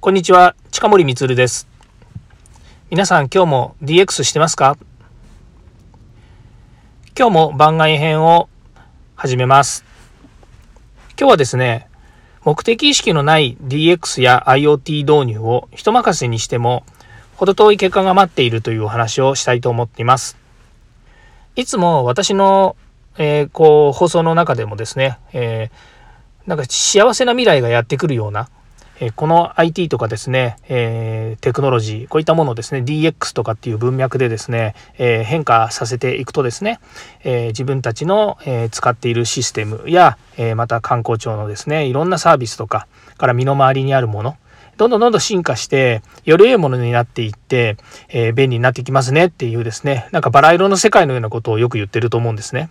こんにちは、近森光です。皆さん今日も DX してますか？今日も番外編を始めます。今日はですね、目的意識のない DX や IoT 導入を人任せにしても程遠い結果が待っているというお話をしたいと思っています。いつも私の、えー、こう放送の中でもですね、えー、なんか幸せな未来がやってくるようなえこの IT とかですね、え、テクノロジー、こういったものをですね、DX とかっていう文脈でですね、え、変化させていくとですね、え、自分たちの、え使っているシステムや、えまた観光庁のですね、いろんなサービスとかから身の回りにあるもの、どんどんどんどん進化して、より良いものになっていって、え便利になっていきますねっていうですね、なんかバラ色の世界のようなことをよく言ってると思うんですね。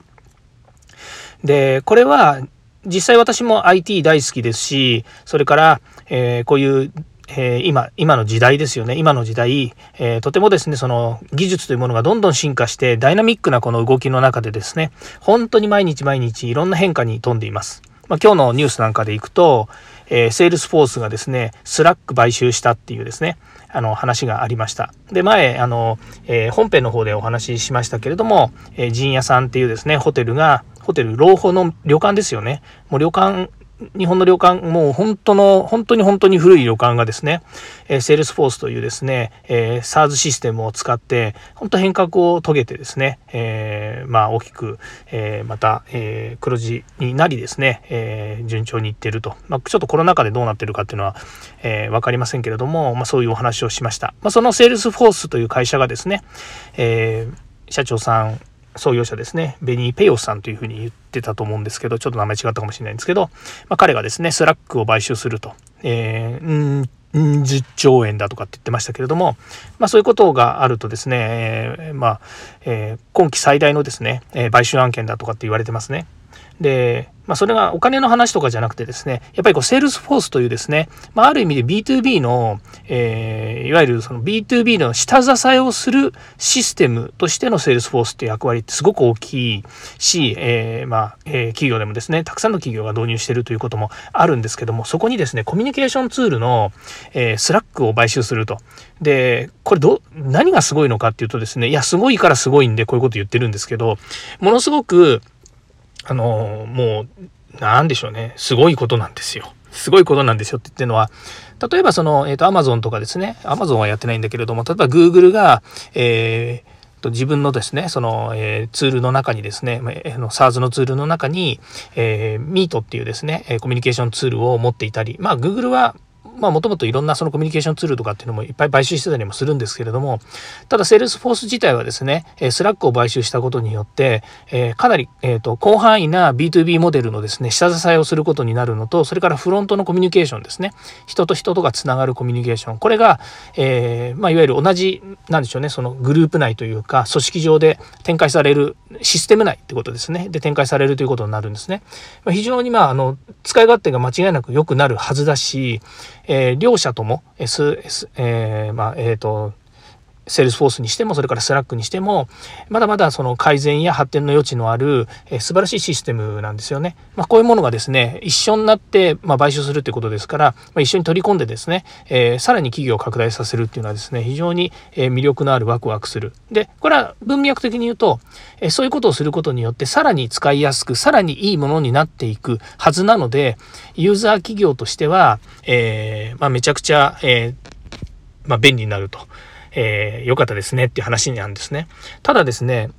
で、これは実際私も IT 大好きですし、それから、えー、こういう、えー、今、今の時代ですよね。今の時代、えー、とてもですね、その技術というものがどんどん進化して、ダイナミックなこの動きの中でですね、本当に毎日毎日いろんな変化に富んでいます。まあ、今日のニュースなんかでいくと、えー、セールスフォースがですね、スラック買収したっていうですね、あの話がありました。で、前、あの、えー、本編の方でお話ししましたけれども、えー、陣屋さんっていうですね、ホテルが、ホテル、老舗の旅館ですよね。もう旅館日本の旅館、もう本当の、本当に本当に古い旅館がですね、えー、セールスフォースというですね、えー、 SaaS システムを使って、本当変革を遂げてですね、えー、まあ大きく、えー、また、えー、黒字になりですね、えー、順調にいっていると。まあちょっとコロナ禍でどうなってるかっていうのは、えー、わかりませんけれども、まあそういうお話をしました。まあそのセールスフォースという会社がですね、えー、社長さん、創業者ですね、ベニー・ペヨスさんというふうに言ってたと思うんですけど、ちょっと名前違ったかもしれないんですけど、まあ、彼がですね、スラックを買収すると。えー、ん10兆円だとかって言ってましたけれども、まあ、そういうことがあるとですね、えー、まあ、えー、今期最大のですね、え買収案件だとかって言われてますね。で、まあ、それがお金の話とかじゃなくてですね、やっぱりこう、セールスフォースというですね、まあ、ある意味で B2B の、えー、いわゆるその B2B の下支えをするシステムとしてのセールスフォースっていう役割ってすごく大きいし、えー、まあ、えー、企業でもですね、たくさんの企業が導入しているということもあるんですけども、そこにですね、コミュニケーションツールの、えー、スラックを買収すると。で、これど、何がすごいのかっていうとですね、いや、すごいからすごいんで、こういうこと言ってるんですけど、ものすごく、あのもう何でしょうねすごいことなんですよ。すごいことなんですよって言ってるのは例えばその、えーと、Amazon とかですね Amazon はやってないんだけれども例えば Google が、えー、と自分のですねその、えー、ツールの中にですね、えー、の SaaS のツールの中に、えー、Meet っていうですねコミュニケーションツールを持っていたりまあ Google はまあもともといろんなそのコミュニケーションツールとかっていうのもいっぱい買収してたりもするんですけれども、ただセールスフォース自体はですね、スラックを買収したことによって、えー、かなり、えーと、広範囲な B2B モデルのですね、下支えをすることになるのと、それからフロントのコミュニケーションですね、人と人とがつながるコミュニケーション、これが、えー、まあ、いわゆる同じ、なんでしょうね、そのグループ内というか、組織上で展開されるシステム内ってことですね、で展開されるということになるんですね。非常にまあ、あの、使い勝手が間違いなく良くなるはずだし、えー、両者とも S、S えー、まあ、えっ、ー、と、セールスフォースにしてもそれからスラックにしてもまだまだその改善や発展の余地のある、え、素晴らしいシステムなんですよね。まあ、こういうものがですね一緒になって、ま、買収するってことですから、ま、一緒に取り込んでですね、え、さらに企業を拡大させるっていうのはですね非常に、え、魅力のあるワクワクする。でこれは文脈的に言うと、え、そういうことをすることによってさらに使いやすくさらにいいものになっていくはずなのでユーザー企業としては、えーまあ、めちゃくちゃ、えーまあ、便利になると。えー、良かったですねっていう話なんですね。ただですね、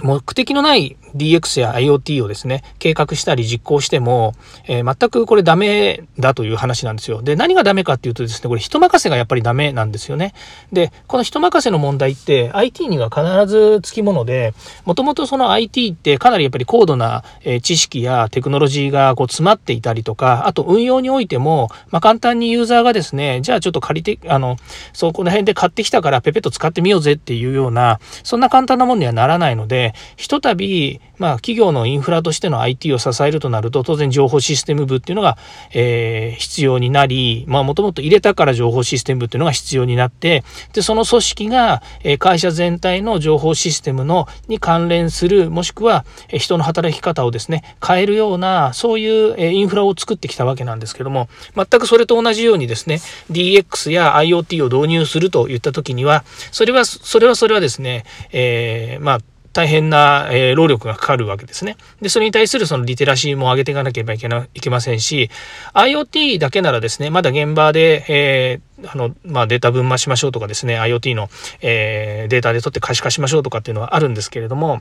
目的のない DX や IoT をですね、計画したり実行しても、えー、全くこれダメだという話なんですよ。で、何がダメかっていうとですね、これ人任せがやっぱりダメなんですよね。で、この人任せの問題って IT には必ずつきもので、もともとその IT ってかなりやっぱり高度な、知識やテクノロジーがこう詰まっていたりとか、あと運用においても、まあ、簡単にユーザーがですね、じゃあちょっと借りて、あの、そこら辺で買ってきたからペペッと使ってみようぜっていうような、そんな簡単なものにはならないので、で、ひとたび、まあ、企業のインフラとしての IT を支えるとなると、当然情報システム部っていうのが、えー、必要になり、まあ、もともと入れたから情報システム部っていうのが必要になって、で、その組織が、え、会社全体の情報システムの、に関連する、もしくは、え、人の働き方をですね、変えるような、そういう、え、インフラを作ってきたわけなんですけども、全くそれと同じようにですね、DX や IoT を導入するといった時には、それは、それはそれはですね、えー、まあ、大変な、え、労力がかかるわけですね。で、それに対するそのリテラシーも上げていかなければいけないけませんし、IoT だけならですね、まだ現場で、えー、あの、まあ、データ分増しましょうとかですね、IoT の、えー、データで取って可視化しましょうとかっていうのはあるんですけれども、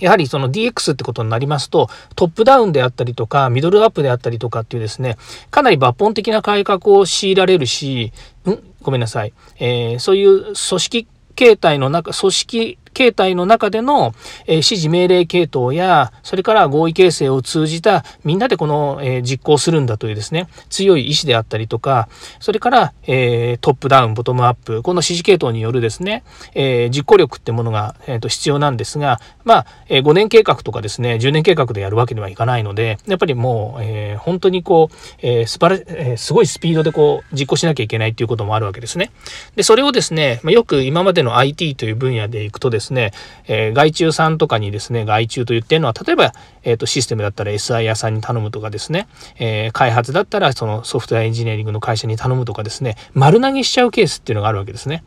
やはりその DX ってことになりますと、トップダウンであったりとか、ミドルアップであったりとかっていうですね、かなり抜本的な改革を強いられるし、ん？ごめんなさい。えー、そういう組織形態の中、組織形態の中での、え、指示命令系統や、それから合意形成を通じた、みんなでこの、え、実行するんだというですね、強い意志であったりとか、それから、え、トップダウン、ボトムアップ、この指示系統によるですね、え実行力ってものが、えーと、必要なんですが、まあ、え5年計画とかですね、10年計画でやるわけにはいかないので、やっぱりもう、え本当にこう、え素晴らえすごいスピードでこう、実行しなきゃいけないっていうこともあるわけですね。で、それをですね、まあ、よく今までの IT という分野でいくとですね、ですねえー、外注さんとかにですね、外注と言ってるのは、例えば、えっ、ー、と、システムだったら SI 屋さんに頼むとかですね、えー、開発だったらそのソフトウェアエンジニアリングの会社に頼むとかですね、丸投げしちゃうケースっていうのがあるわけですね。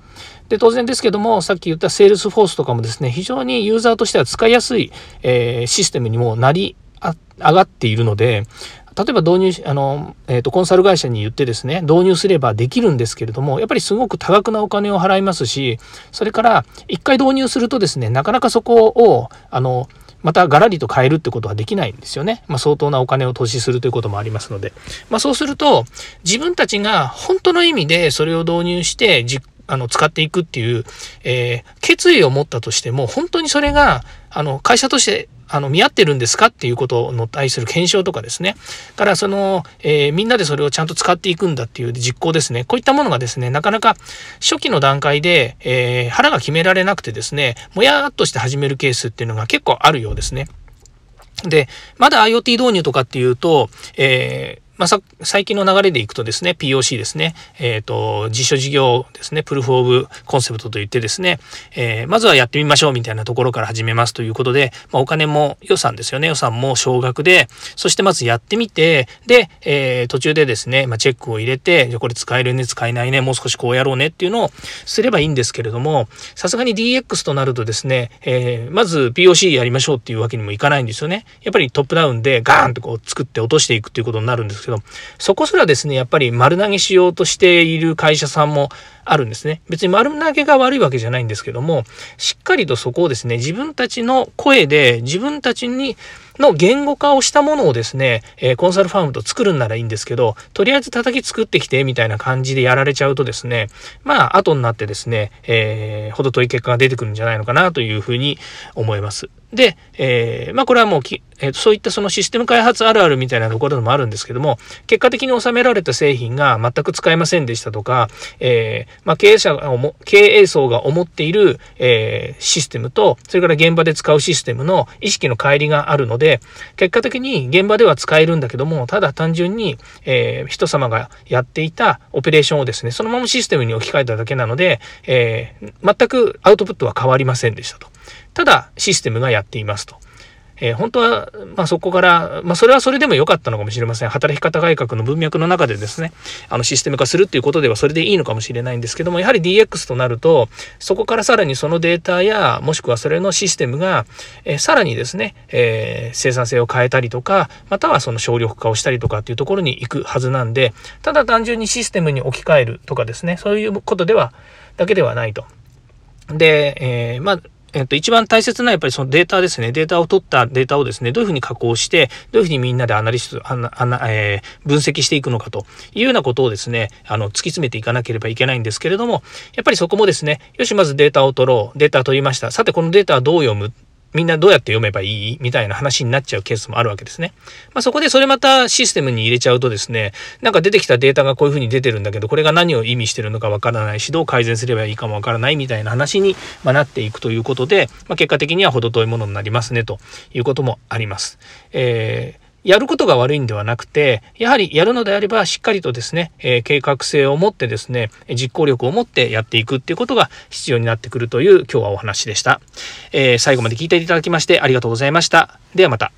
で、当然ですけども、さっき言ったセールスフォースとかもですね、非常にユーザーとしては使いやすい、え、システムにもなり上がっているので、例えば導入あの、えーと、コンサル会社に言ってですね導入すればできるんですけれどもやっぱりすごく多額なお金を払いますしそれから一回導入するとですねなかなかそこをあのまたガラリと変えるってことはできないんですよね。まあ、相当なお金を投資するということもありますので。まあ、そうすると、自分たちが本当の意味でそれを導入して実あの使っていくっていう、えー、決意を持ったとしても本当にそれがあの会社としてあの見合ってるんですかっていうことの対する検証とかですねからその、えー、みんなでそれをちゃんと使っていくんだっていう実行ですねこういったものがですねなかなか初期の段階で、えー、腹が決められなくてですねもやっとして始めるケースっていうのが結構あるようですね。で、まだ IoT 導入とかっていうと、えーまあ、最近の流れでいくとですね、POC ですね、えっ、ー、と、実証事業ですね、プルフオブコンセプトといってですね、えー、まずはやってみましょうみたいなところから始めますということで、まあ、お金も予算ですよね、予算も少額で、そしてまずやってみて、で、えー、途中でですね、まあ、チェックを入れて、じゃこれ使えるね、使えないね、もう少しこうやろうねっていうのをすればいいんですけれども、さすがに DX となるとですね、えー、まず POC やりましょうっていうわけにもいかないんですよね。やっぱりトップダウンでガーンとこう作って落としていくっていうことになるんですけど、そこすらですね、やっぱり丸投げしようとしている会社さんもあるんですね。別に丸投げが悪いわけじゃないんですけども、しっかりとそこをですね、自分たちの声で自分たちにの言語化をしたものをですね、え、コンサルファームと作るんならいいんですけど、とりあえず叩き作ってきてみたいな感じでやられちゃうとですね、まあ後になってですね、えー、程遠い結果が出てくるんじゃないのかなというふうに思います。で、えー、まあこれはもうき、えー、そういったそのシステム開発あるあるみたいなところでもあるんですけども、結果的に収められた製品が全く使えませんでしたとか、えー、まあ経営者がも経営層が思っている、え、システムと、それから現場で使うシステムの意識の乖離があるので、結果的に現場では使えるんだけども、ただ単純に、え、人様がやっていたオペレーションをですね、そのままシステムに置き換えただけなので、えー、全くアウトプットは変わりませんでしたと。ただシステムがやっていますと。えー、本当は、まあ、そこから、まあ、それはそれでも良かったのかもしれません。働き方改革の文脈の中でですね、あのシステム化するっていうことではそれでいいのかもしれないんですけども、やはり DX となると、そこからさらにそのデータや、もしくはそれのシステムが、えー、さらにですね、えー、生産性を変えたりとか、またはその省力化をしたりとかっていうところに行くはずなんで、ただ単純にシステムに置き換えるとかですね、そういうことでは、だけではないと。で、えー、まあ、えっと、一番大切なやっぱりそのデータですね。データを取ったデータをですね、どういうふうに加工して、どういうふうにみんなでアナリスト、あなあなえー、分析していくのかというようなことをですね、あの、突き詰めていかなければいけないんですけれども、やっぱりそこもですね、よし、まずデータを取ろう。データ取りました。さて、このデータはどう読むみんなどうやって読めばいい？みたいな話になっちゃうケースもあるわけですね。まあ、そこでそれまたシステムに入れちゃうとですね、なんか出てきたデータがこういうふうに出てるんだけど、これが何を意味してるのかわからないし、どう改善すればいいかもわからないみたいな話になっていくということで、まあ、結果的には程遠いものになりますねということもあります。えーやることが悪いんではなくて、やはりやるのであればしっかりとですね、えー、計画性を持ってですね、実行力を持ってやっていくっていうことが必要になってくるという今日はお話でした。えー、最後まで聞いていただきましてありがとうございました。ではまた。